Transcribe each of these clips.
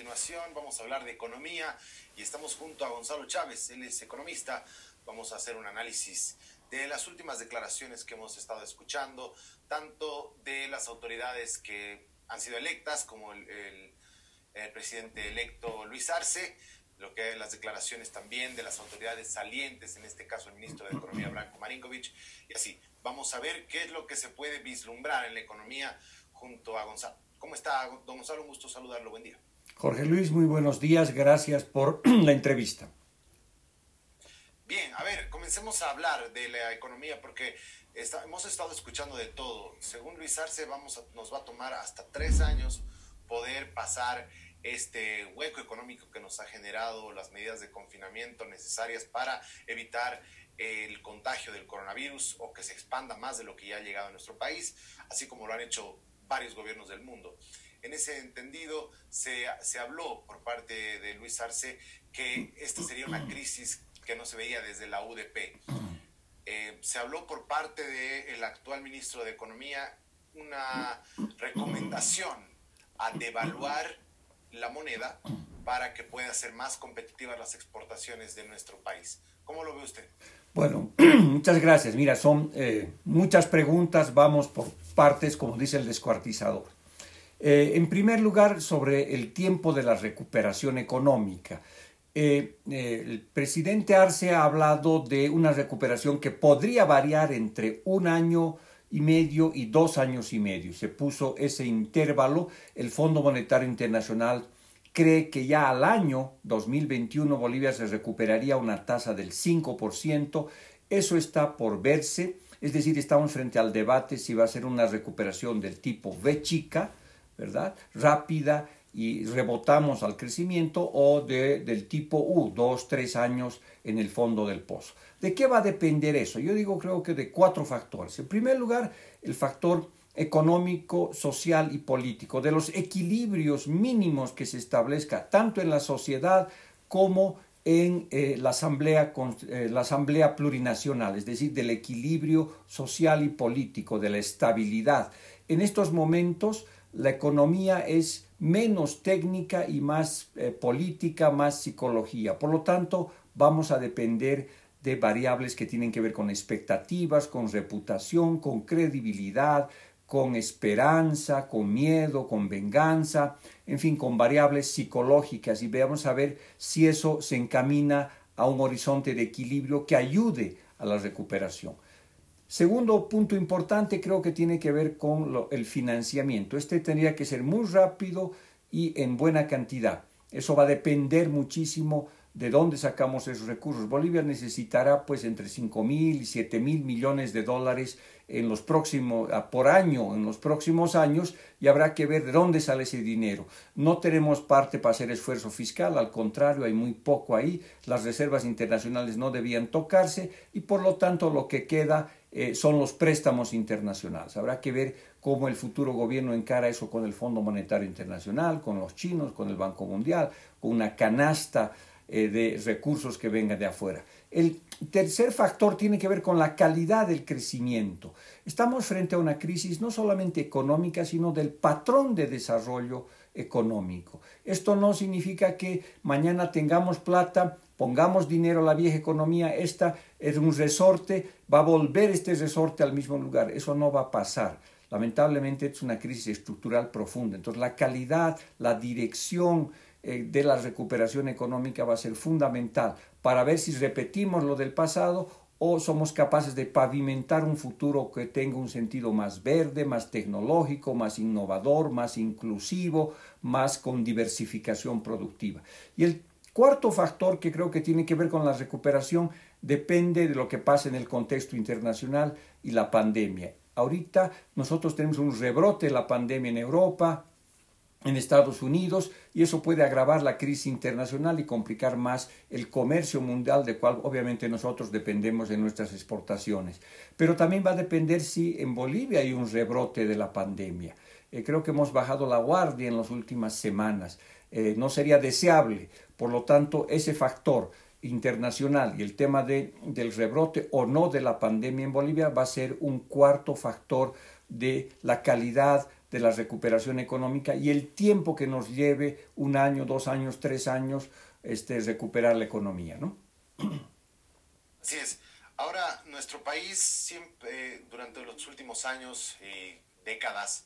continuación vamos a hablar de economía y estamos junto a Gonzalo Chávez, él es economista. Vamos a hacer un análisis de las últimas declaraciones que hemos estado escuchando, tanto de las autoridades que han sido electas como el, presidente electo Luis Arce, lo que las declaraciones también de las autoridades salientes, en este caso el ministro de Economía Branko Marinkovic, y así. Vamos a ver qué es lo que se puede vislumbrar en la economía junto a Gonzalo. ¿Cómo está, don Gonzalo? Un gusto saludarlo. Buen día. Jorge Luis, muy buenos días. Gracias por la entrevista. Bien, a ver, comencemos a hablar de la economía porque hemos estado escuchando de todo. Según Luis Arce, vamos nos va a tomar hasta tres años poder pasar este hueco económico que nos ha generado las medidas de confinamiento necesarias para evitar el contagio del coronavirus o que se expanda más de lo que ya ha llegado a nuestro país, así como lo han hecho varios gobiernos del mundo. En ese entendido, se, se habló por parte de Luis Arce que esta sería una crisis que no se veía desde la UDP. Eh, se habló por parte del actual ministro de Economía una recomendación a devaluar la moneda para que puedan ser más competitivas las exportaciones de nuestro país. ¿Cómo lo ve usted? Bueno, muchas gracias. Mira, son eh, muchas preguntas, vamos por partes, como dice el descuartizador. Eh, en primer lugar, sobre el tiempo de la recuperación económica. Eh, el presidente Arce ha hablado de una recuperación que podría variar entre un año y medio y dos años y medio. Se puso ese intervalo. El Fondo Monetario Internacional cree que ya al año 2021 Bolivia se recuperaría una tasa del 5%. Eso está por verse, es decir, estamos frente al debate si va a ser una recuperación del tipo V chica, ¿verdad? Rápida y rebotamos al crecimiento o de, del tipo U, dos, tres años en el fondo del pozo. ¿De qué va a depender eso? Yo digo, creo que de cuatro factores. En primer lugar, el factor económico, social y político, de los equilibrios mínimos que se establezca tanto en la sociedad como en eh, la, asamblea, eh, la asamblea plurinacional, es decir, del equilibrio social y político, de la estabilidad. En estos momentos la economía es menos técnica y más eh, política, más psicología. Por lo tanto, vamos a depender de variables que tienen que ver con expectativas, con reputación, con credibilidad, con esperanza, con miedo, con venganza, en fin, con variables psicológicas y veamos a ver si eso se encamina a un horizonte de equilibrio que ayude a la recuperación. Segundo punto importante creo que tiene que ver con el financiamiento. Este tendría que ser muy rápido y en buena cantidad. Eso va a depender muchísimo de dónde sacamos esos recursos. Bolivia necesitará pues entre 5 mil y 7 mil millones de dólares en los próximos, por año, en los próximos años, y habrá que ver de dónde sale ese dinero. No tenemos parte para hacer esfuerzo fiscal, al contrario, hay muy poco ahí, las reservas internacionales no debían tocarse y por lo tanto lo que queda eh, son los préstamos internacionales. Habrá que ver cómo el futuro gobierno encara eso con el Fondo Monetario Internacional, con los chinos, con el Banco Mundial, con una canasta eh, de recursos que venga de afuera. El tercer factor tiene que ver con la calidad del crecimiento. Estamos frente a una crisis no solamente económica, sino del patrón de desarrollo económico. Esto no significa que mañana tengamos plata, pongamos dinero a la vieja economía, esta es un resorte, va a volver este resorte al mismo lugar. Eso no va a pasar. Lamentablemente es una crisis estructural profunda. Entonces la calidad, la dirección, eh, de la recuperación económica va a ser fundamental para ver si repetimos lo del pasado o somos capaces de pavimentar un futuro que tenga un sentido más verde, más tecnológico, más innovador, más inclusivo, más con diversificación productiva. Y el cuarto factor que creo que tiene que ver con la recuperación depende de lo que pasa en el contexto internacional y la pandemia. Ahorita nosotros tenemos un rebrote de la pandemia en Europa, en Estados Unidos y eso puede agravar la crisis internacional y complicar más el comercio mundial de cual obviamente nosotros dependemos de nuestras exportaciones. Pero también va a depender si en Bolivia hay un rebrote de la pandemia. Eh, creo que hemos bajado la guardia en las últimas semanas. Eh, no sería deseable. Por lo tanto, ese factor internacional y el tema de, del rebrote o no de la pandemia en Bolivia va a ser un cuarto factor de la calidad de la recuperación económica y el tiempo que nos lleve un año, dos años, tres años, este, recuperar la economía, ¿no? Así es. Ahora, nuestro país siempre, durante los últimos años y décadas,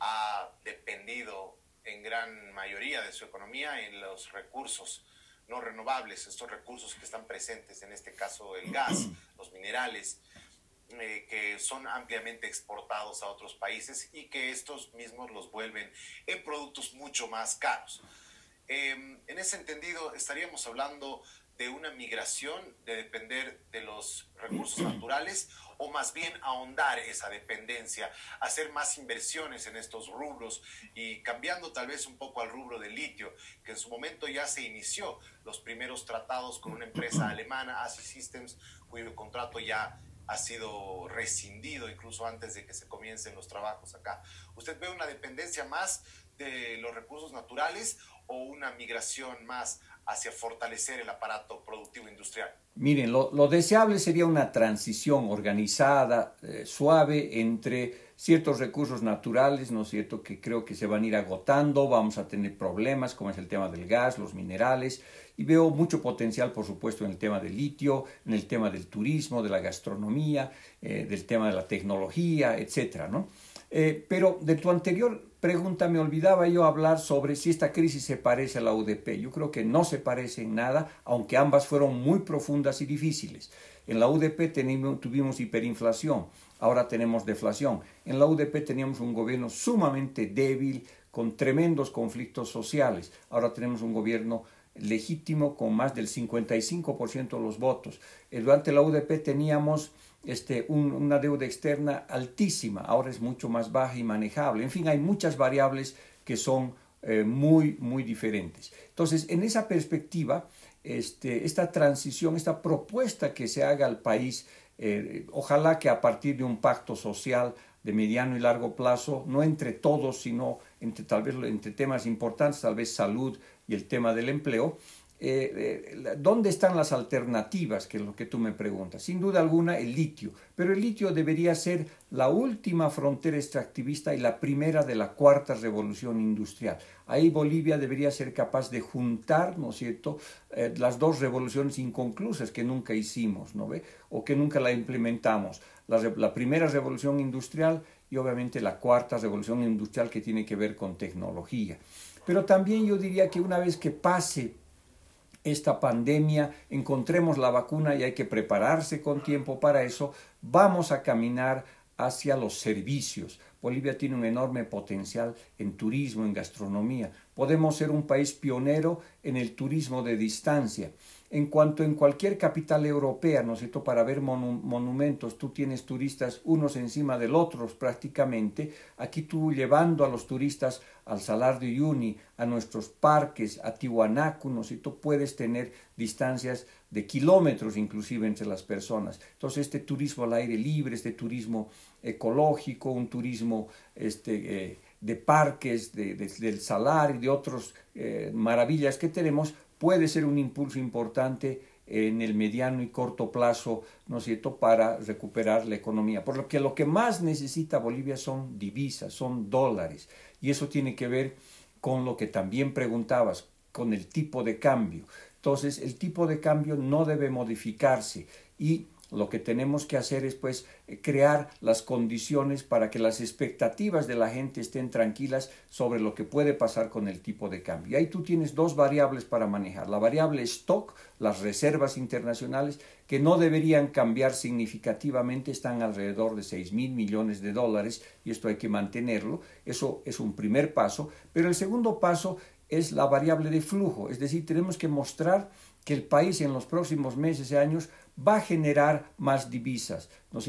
ha dependido en gran mayoría de su economía en los recursos no renovables, estos recursos que están presentes, en este caso el gas, los minerales, eh, que son ampliamente exportados a otros países y que estos mismos los vuelven en productos mucho más caros. Em, en ese entendido, estaríamos hablando de una migración, de depender de los recursos naturales o más bien ahondar esa dependencia, hacer más inversiones en estos rubros y cambiando tal vez un poco al rubro del litio, que en su momento ya se inició los primeros tratados con una empresa alemana, ASI Systems, cuyo contrato ya ha sido rescindido incluso antes de que se comiencen los trabajos acá. ¿Usted ve una dependencia más de los recursos naturales o una migración más hacia fortalecer el aparato productivo industrial? Miren, lo, deseable sería una transición organizada, eh, suave, entre ciertos recursos naturales, ¿no es cierto?, que creo que se van a ir agotando, vamos a tener problemas, como es el tema del gas, los minerales, y veo mucho potencial, por supuesto, en el tema del litio, en el tema del turismo, de la gastronomía, eh, del tema de la tecnología, etcétera, ¿no? Eh, pero de tu anterior pregunta me olvidaba yo hablar sobre si esta crisis se parece a la UDP. Yo creo que no se parece en nada, aunque ambas fueron muy profundas y difíciles. En la UDP tuvimos hiperinflación, ahora tenemos deflación. En la UDP teníamos un gobierno sumamente débil, con tremendos conflictos sociales. Ahora tenemos un gobierno legítimo con más del 55% de los votos. Eh, durante la UDP teníamos este, una deuda externa altísima, ahora es mucho más baja y manejable. En fin, hay muchas variables que son eh, muy, muy diferentes. Entonces, en esa perspectiva, este, esta transición, esta propuesta que se haga al país, eh, ojalá que a partir de un pacto social de mediano y largo plazo, no entre todos, sino entre tal vez entre temas importantes, tal vez salud y el tema del empleo, eh, eh, ¿dónde están las alternativas? Que es lo que tú me preguntas. Sin duda alguna, el litio. Pero el litio debería ser la última frontera extractivista y la primera de la cuarta revolución industrial. Ahí Bolivia debería ser capaz de juntar, ¿no es cierto?, eh, las dos revoluciones inconclusas que nunca hicimos, ¿no ve? O que nunca la implementamos. La, la primera revolución industrial y obviamente la cuarta revolución industrial que tiene que ver con tecnología. Pero también yo diría que una vez que pase esta pandemia, encontremos la vacuna y hay que prepararse con tiempo para eso, vamos a caminar hacia los servicios. Bolivia tiene un enorme potencial en turismo, en gastronomía. Podemos ser un país pionero en el turismo de distancia en cuanto en cualquier capital europea, ¿no es cierto?, para ver monumentos, tú tienes turistas unos encima del otros prácticamente, aquí tú llevando a los turistas al Salar de Uyuni, a nuestros parques, a Tiwanaku, ¿no es cierto?, puedes tener distancias de kilómetros inclusive entre las personas. Entonces este turismo al aire libre, este turismo ecológico, un turismo este, eh, de parques, del Salar y de otras eh, maravillas que tenemos, puede ser un impulso importante en el mediano y corto plazo, ¿no es cierto?, para recuperar la economía. Por lo que lo que más necesita Bolivia son divisas, son dólares. Y eso tiene que ver con lo que también preguntabas, con el tipo de cambio. Entonces, el tipo de cambio no debe modificarse y lo que tenemos que hacer es pues crear las condiciones para que las expectativas de la gente estén tranquilas sobre lo que puede pasar con el tipo de cambio. Y ahí tú tienes dos variables para manejar. La variable stock, las reservas internacionales, que no deberían cambiar significativamente, están alrededor de 6 mil millones de dólares y esto hay que mantenerlo. Eso es un primer paso. Pero el segundo paso es la variable de flujo, es decir, tenemos que mostrar que el país en los próximos meses y años va a generar más divisas. ¿no?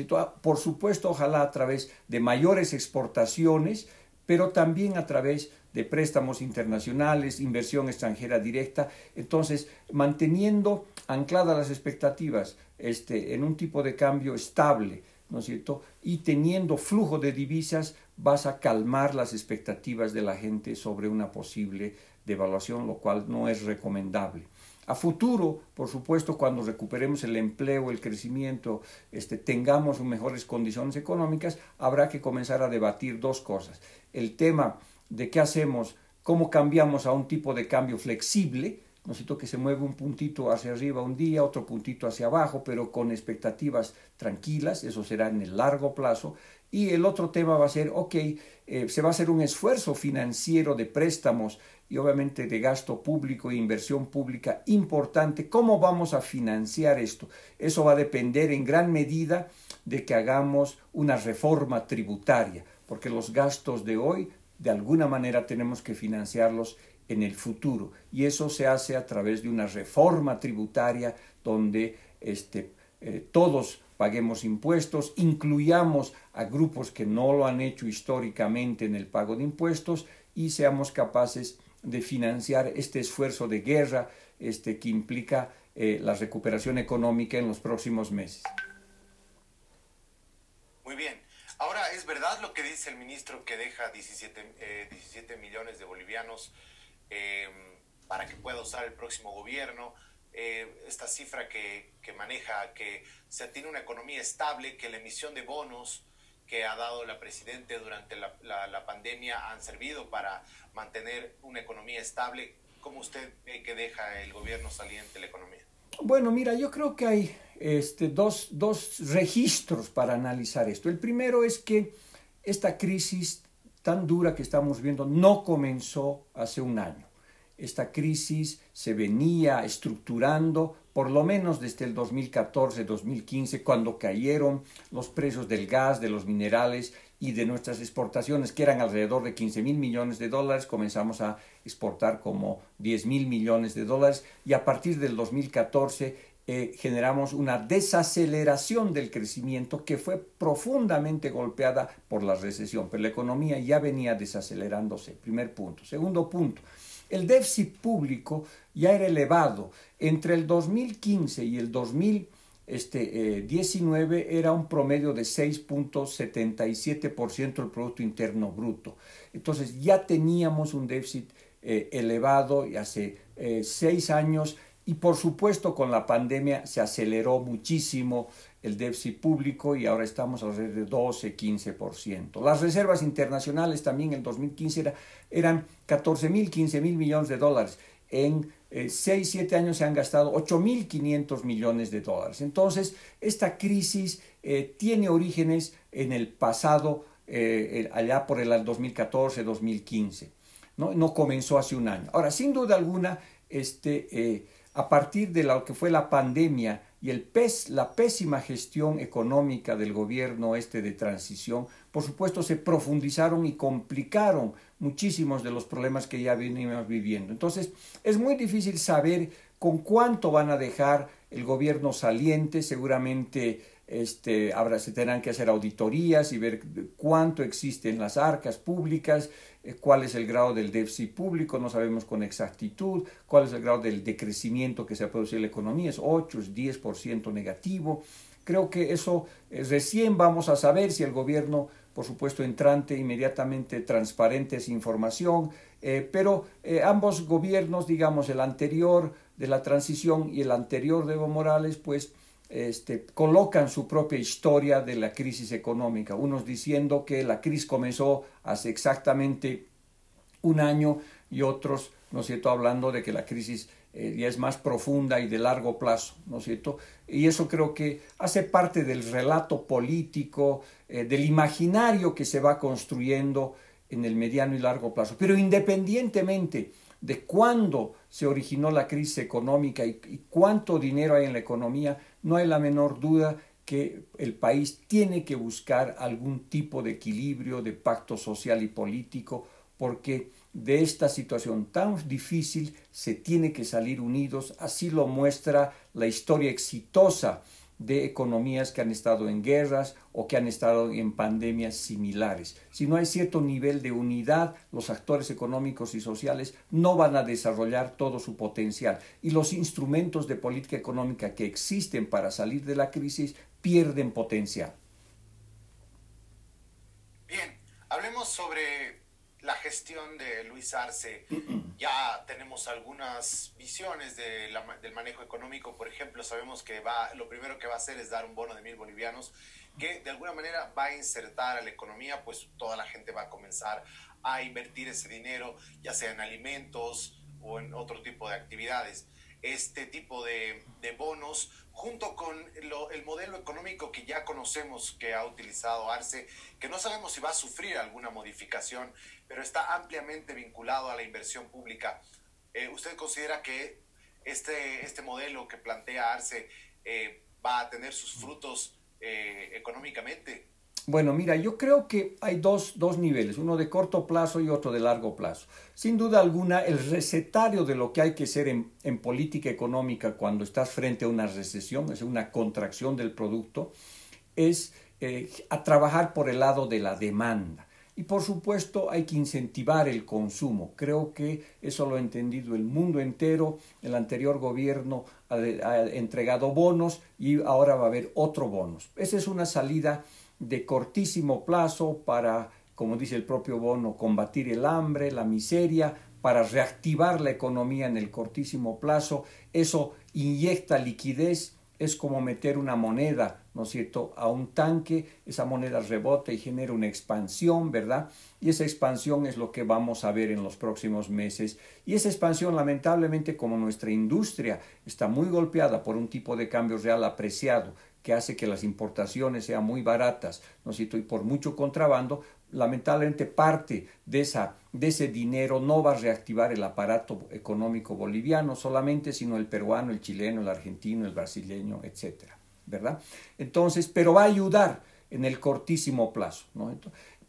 Por supuesto, ojalá a través de mayores exportaciones, pero también a través de préstamos internacionales, inversión extranjera directa. Entonces, manteniendo ancladas las expectativas este, en un tipo de cambio estable, ¿no es cierto? Y teniendo flujo de divisas, vas a calmar las expectativas de la gente sobre una posible devaluación, lo cual no es recomendable. A futuro, por supuesto, cuando recuperemos el empleo, el crecimiento, este, tengamos mejores condiciones económicas, habrá que comenzar a debatir dos cosas. El tema de qué hacemos, cómo cambiamos a un tipo de cambio flexible, necesito que se mueva un puntito hacia arriba un día, otro puntito hacia abajo, pero con expectativas tranquilas, eso será en el largo plazo. Y el otro tema va a ser, ok, eh, se va a hacer un esfuerzo financiero de préstamos y obviamente de gasto público e inversión pública importante. ¿Cómo vamos a financiar esto? Eso va a depender en gran medida de que hagamos una reforma tributaria, porque los gastos de hoy de alguna manera tenemos que financiarlos en el futuro y eso se hace a través de una reforma tributaria donde este, eh, todos paguemos impuestos, incluyamos a grupos que no lo han hecho históricamente en el pago de impuestos y seamos capaces de financiar este esfuerzo de guerra este, que implica eh, la recuperación económica en los próximos meses. Muy bien. Ahora, ¿es verdad lo que dice el ministro que deja 17, 17 eh, millones de bolivianos em, para que pueda usar el próximo gobierno? Eh, esta cifra que, que, maneja que se tiene una economía estable, que la emisión de bonos que ha dado la Presidente durante la, la, pandemia han servido para mantener una economía estable. ¿Cómo usted ve que deja el gobierno saliente la economía? Bueno, mira, yo creo que hay este, dos, dos registros para analizar esto. El primero es que esta crisis tan dura que estamos viendo no comenzó hace un año. Esta crisis se venía estructurando por lo menos desde el 2014-2015, cuando cayeron los precios del gas, de los minerales y de nuestras exportaciones, que eran alrededor de 15 mil millones de dólares, comenzamos a exportar como 10 mil millones de dólares y a partir del 2014 eh, generamos una desaceleración del crecimiento que fue profundamente golpeada por la recesión, pero la economía ya venía desacelerándose, primer punto. Segundo punto, el déficit público ya era elevado. Entre el 2015 y el 2019 eh, era un promedio de 6.77% del Producto Interno Bruto. Entonces ya teníamos un déficit eh, elevado y hace seis años y por supuesto con la pandemia se aceleró muchísimo el déficit público y ahora estamos alrededor de 12, 15%. Las reservas internacionales también en el 2015 eran 14 mil, 15 mil millones de dólares. En 6, eh, 7 años se han gastado 8.500 millones de dólares. Entonces, esta crisis eh, tiene orígenes en el pasado, eh, allá por el 2014, 2015. ¿no? no comenzó hace un año. Ahora, sin duda alguna, este, a partir de lo que fue la pandemia y el pes, la pésima gestión económica del gobierno este de transición, por supuesto se profundizaron y complicaron muchísimos de los problemas que ya venimos viviendo. Entonces, es muy difícil saber con cuánto van a dejar el gobierno saliente, seguramente este, habrá, se tendrán que hacer auditorías y ver cuánto existe en las arcas públicas, eh, cuál es el grado del déficit público, no sabemos con exactitud, cuál es el grado del decrecimiento que se ha producido en la economía, es 8, es 10% negativo. Creo que eso eh, recién vamos a saber si el gobierno, por supuesto, entrante, inmediatamente transparente esa información, eh, pero ambos gobiernos, digamos, el anterior de la transición y el anterior de Evo Morales, pues este, colocan su propia historia de la crisis económica, unos diciendo que la crisis comenzó hace exactamente un año y otros, ¿no es cierto?, hablando de que la crisis eh, ya es más profunda y de largo plazo, ¿no es cierto? Y eso creo que hace parte del relato político, eh, del imaginario que se va construyendo en el mediano y largo plazo. Pero independientemente de cuándo se originó la crisis económica y cuánto dinero hay en la economía, no hay la menor duda que el país tiene que buscar algún tipo de equilibrio, de pacto social y político, porque de esta situación tan difícil se tiene que salir unidos, así lo muestra la historia exitosa de economías que han estado en guerras o que han estado en pandemias similares. Si no hay cierto nivel de unidad, los actores económicos y sociales no van a desarrollar todo su potencial y los instrumentos de política económica que existen para salir de la crisis pierden potencial. Bien, hablemos sobre la gestión de Luis Arce, ya tenemos algunas visiones del manejo económico. Por ejemplo, sabemos que va, lo primero que va a hacer es dar un bono de mil bolivianos, que de alguna manera va a insertar a la economía, pues toda la gente va a comenzar a invertir ese dinero, ya sea en alimentos o en otro tipo de actividades este tipo de, bonos, junto con el modelo económico que ya conocemos que ha utilizado Arce, que no sabemos si va a sufrir alguna modificación, pero está ampliamente vinculado a la inversión pública. Eh, ¿Usted considera que este, este modelo que plantea Arce eh, va a tener sus frutos eh, económicamente? Bueno, mira, yo creo que hay dos, dos, niveles, uno de corto plazo y otro de largo plazo. Sin duda alguna, el recetario de lo que hay que hacer en, en política económica cuando estás frente a una recesión, es una contracción del producto, es eh, a trabajar por el lado de la demanda. Y por supuesto hay que incentivar el consumo. Creo que eso lo ha entendido el mundo entero. El anterior gobierno ha, ha entregado bonos y ahora va a haber otro bonos. Esa es una salida de cortísimo plazo para, como dice el propio Bono, combatir el hambre, la miseria, para reactivar la economía en el cortísimo plazo. Eso inyecta liquidez, es como meter una moneda, ¿no es cierto?, a un tanque, esa moneda rebota y genera una expansión, ¿verdad? Y esa expansión es lo que vamos a ver en los próximos meses. Y esa expansión, lamentablemente, como nuestra industria está muy golpeada por un tipo de cambio real apreciado, que hace que las importaciones sean muy baratas, ¿no y por mucho contrabando, lamentablemente parte de, esa, de ese dinero no va a reactivar el aparato económico boliviano solamente, sino el peruano, el chileno, el argentino, el brasileño, etcétera, ¿verdad? Entonces, pero va a ayudar en el cortísimo plazo, ¿no?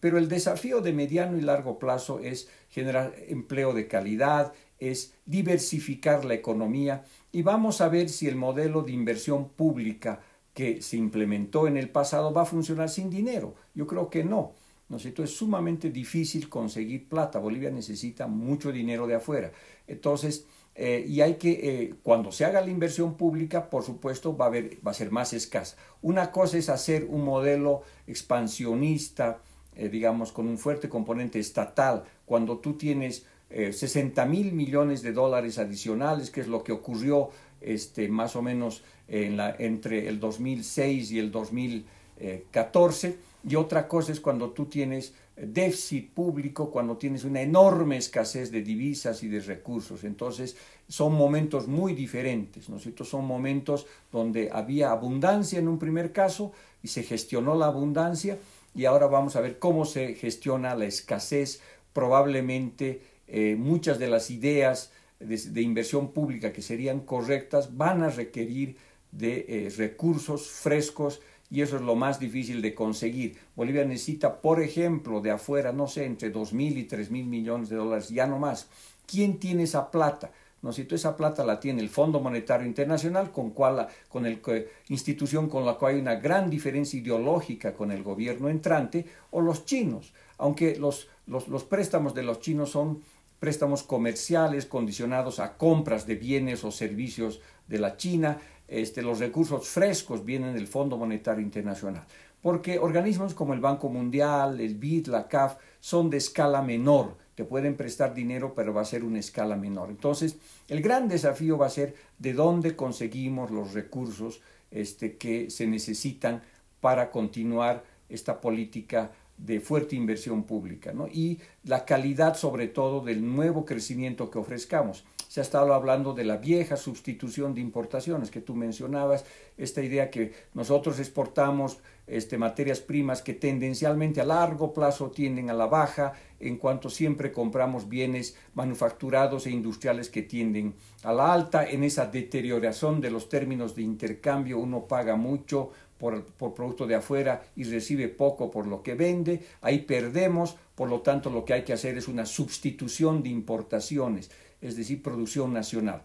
pero el desafío de mediano y largo plazo es generar empleo de calidad, es diversificar la economía y vamos a ver si el modelo de inversión pública que se implementó en el pasado va a funcionar sin dinero. Yo creo que no. ¿no es Es sumamente difícil conseguir plata. Bolivia necesita mucho dinero de afuera. Entonces, eh, y hay que, eh, cuando se haga la inversión pública, por supuesto, va a, haber, va a ser más escasa. Una cosa es hacer un modelo expansionista, eh, digamos, con un fuerte componente estatal, cuando tú tienes 60 mil millones de dólares adicionales, que es lo que ocurrió este, más o menos en la, entre el 2006 y el 2014. Y otra cosa es cuando tú tienes déficit público, cuando tienes una enorme escasez de divisas y de recursos. Entonces, son momentos muy diferentes, ¿no Son momentos donde había abundancia en un primer caso y se gestionó la abundancia y ahora vamos a ver cómo se gestiona la escasez. Probablemente eh, muchas de las ideas de inversión pública que serían correctas van a requerir de eh, recursos frescos y eso es lo más difícil de conseguir. Bolivia necesita, por ejemplo, de afuera, no sé, entre dos mil y tres mil millones de dólares, ya no más. ¿Quién tiene esa plata? No sé, esa plata la tiene el Fondo Monetario Internacional, con cual, con el institución con la cual hay una gran diferencia ideológica con el gobierno entrante, o los chinos, aunque los, los, los préstamos de los chinos son préstamos comerciales condicionados a compras de bienes o servicios de la China, este, los recursos frescos vienen del Fondo Monetario Internacional, porque organismos como el Banco Mundial, el BID, la CAF, son de escala menor, te pueden prestar dinero, pero va a ser una escala menor. Entonces, el gran desafío va a ser de dónde conseguimos los recursos este, que se necesitan para continuar esta política de fuerte inversión pública y la calidad sobre todo del nuevo crecimiento que ofrezcamos se ha estado hablando de la vieja sustitución de importaciones que tú mencionabas, esta idea que nosotros exportamos este, materias primas que tendencialmente a largo plazo tienden a la baja, en cuanto siempre compramos bienes manufacturados e industriales que tienden a la alta, en esa deterioración de los términos de intercambio uno paga mucho por, por, producto de afuera y recibe poco por lo que vende, ahí perdemos, por lo tanto lo que hay que hacer es una sustitución de importaciones es decir, producción nacional.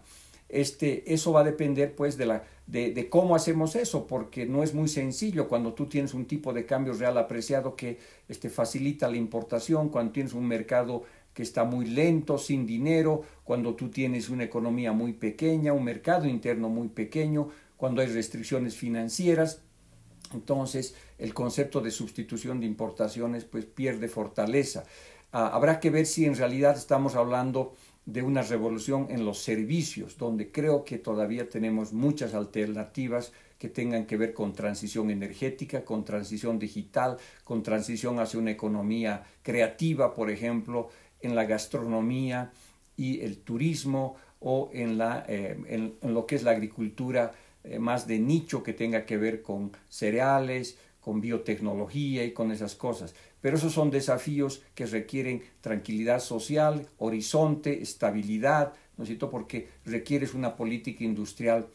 Este, eso va a depender pues de, la, de, cómo hacemos eso, porque no es muy sencillo cuando tú tienes un tipo de cambio real apreciado que este, facilita la importación, cuando tienes un mercado que está muy lento, sin dinero, cuando tú tienes una economía muy pequeña, un mercado interno muy pequeño, cuando hay restricciones financieras. Entonces, el concepto de sustitución de importaciones pues pierde fortaleza. Ah, habrá que ver si en realidad estamos hablando de una revolución en los servicios, donde creo que todavía tenemos muchas alternativas que tengan que ver con transición energética, con transición digital, con transición hacia una economía creativa, por ejemplo, en la gastronomía y el turismo o en, la, eh, en, lo que es la agricultura eh, más de nicho que tenga que ver con cereales, con biotecnología y con esas cosas. Pero esos son desafíos que requieren tranquilidad social, horizonte, estabilidad, ¿no es cierto? Porque requieres una política industrial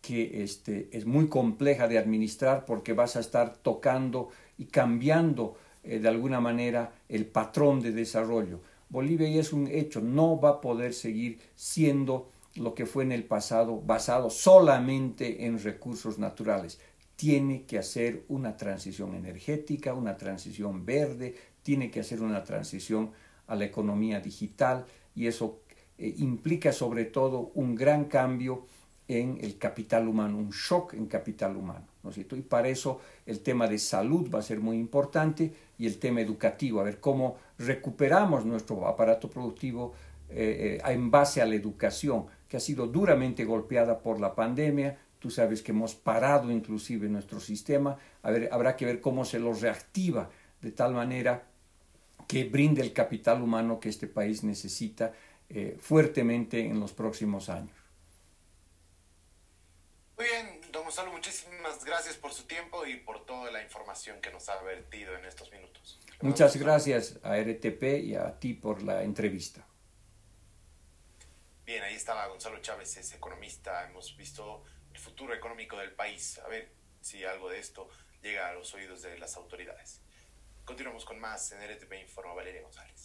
que este, es muy compleja de administrar porque vas a estar tocando y cambiando eh, de alguna manera el patrón de desarrollo. Bolivia es un hecho, no va a poder seguir siendo lo que fue en el pasado basado solamente en recursos naturales tiene que hacer una transición energética, una transición verde, tiene que hacer una transición a la economía digital y eso eh, implica sobre todo un gran cambio en el capital humano, un shock en capital humano. ¿no es cierto? Y para eso el tema de salud va a ser muy importante y el tema educativo, a ver cómo recuperamos nuestro aparato productivo eh, eh, en base a la educación, que ha sido duramente golpeada por la pandemia, Tú sabes que hemos parado inclusive nuestro sistema. A ver, habrá que ver cómo se lo reactiva de tal manera que brinde el capital humano que este país necesita eh, fuertemente en los próximos años. Muy bien, don Gonzalo, muchísimas gracias por su tiempo y por toda la información que nos ha vertido en estos minutos. Muchas gracias a RTP y a ti por la entrevista. Bien, ahí estaba Gonzalo Chávez, es economista. Hemos visto el futuro económico del país. A ver si algo de esto llega a los oídos de las autoridades. Continuamos con más en RTP Informa Valeria González.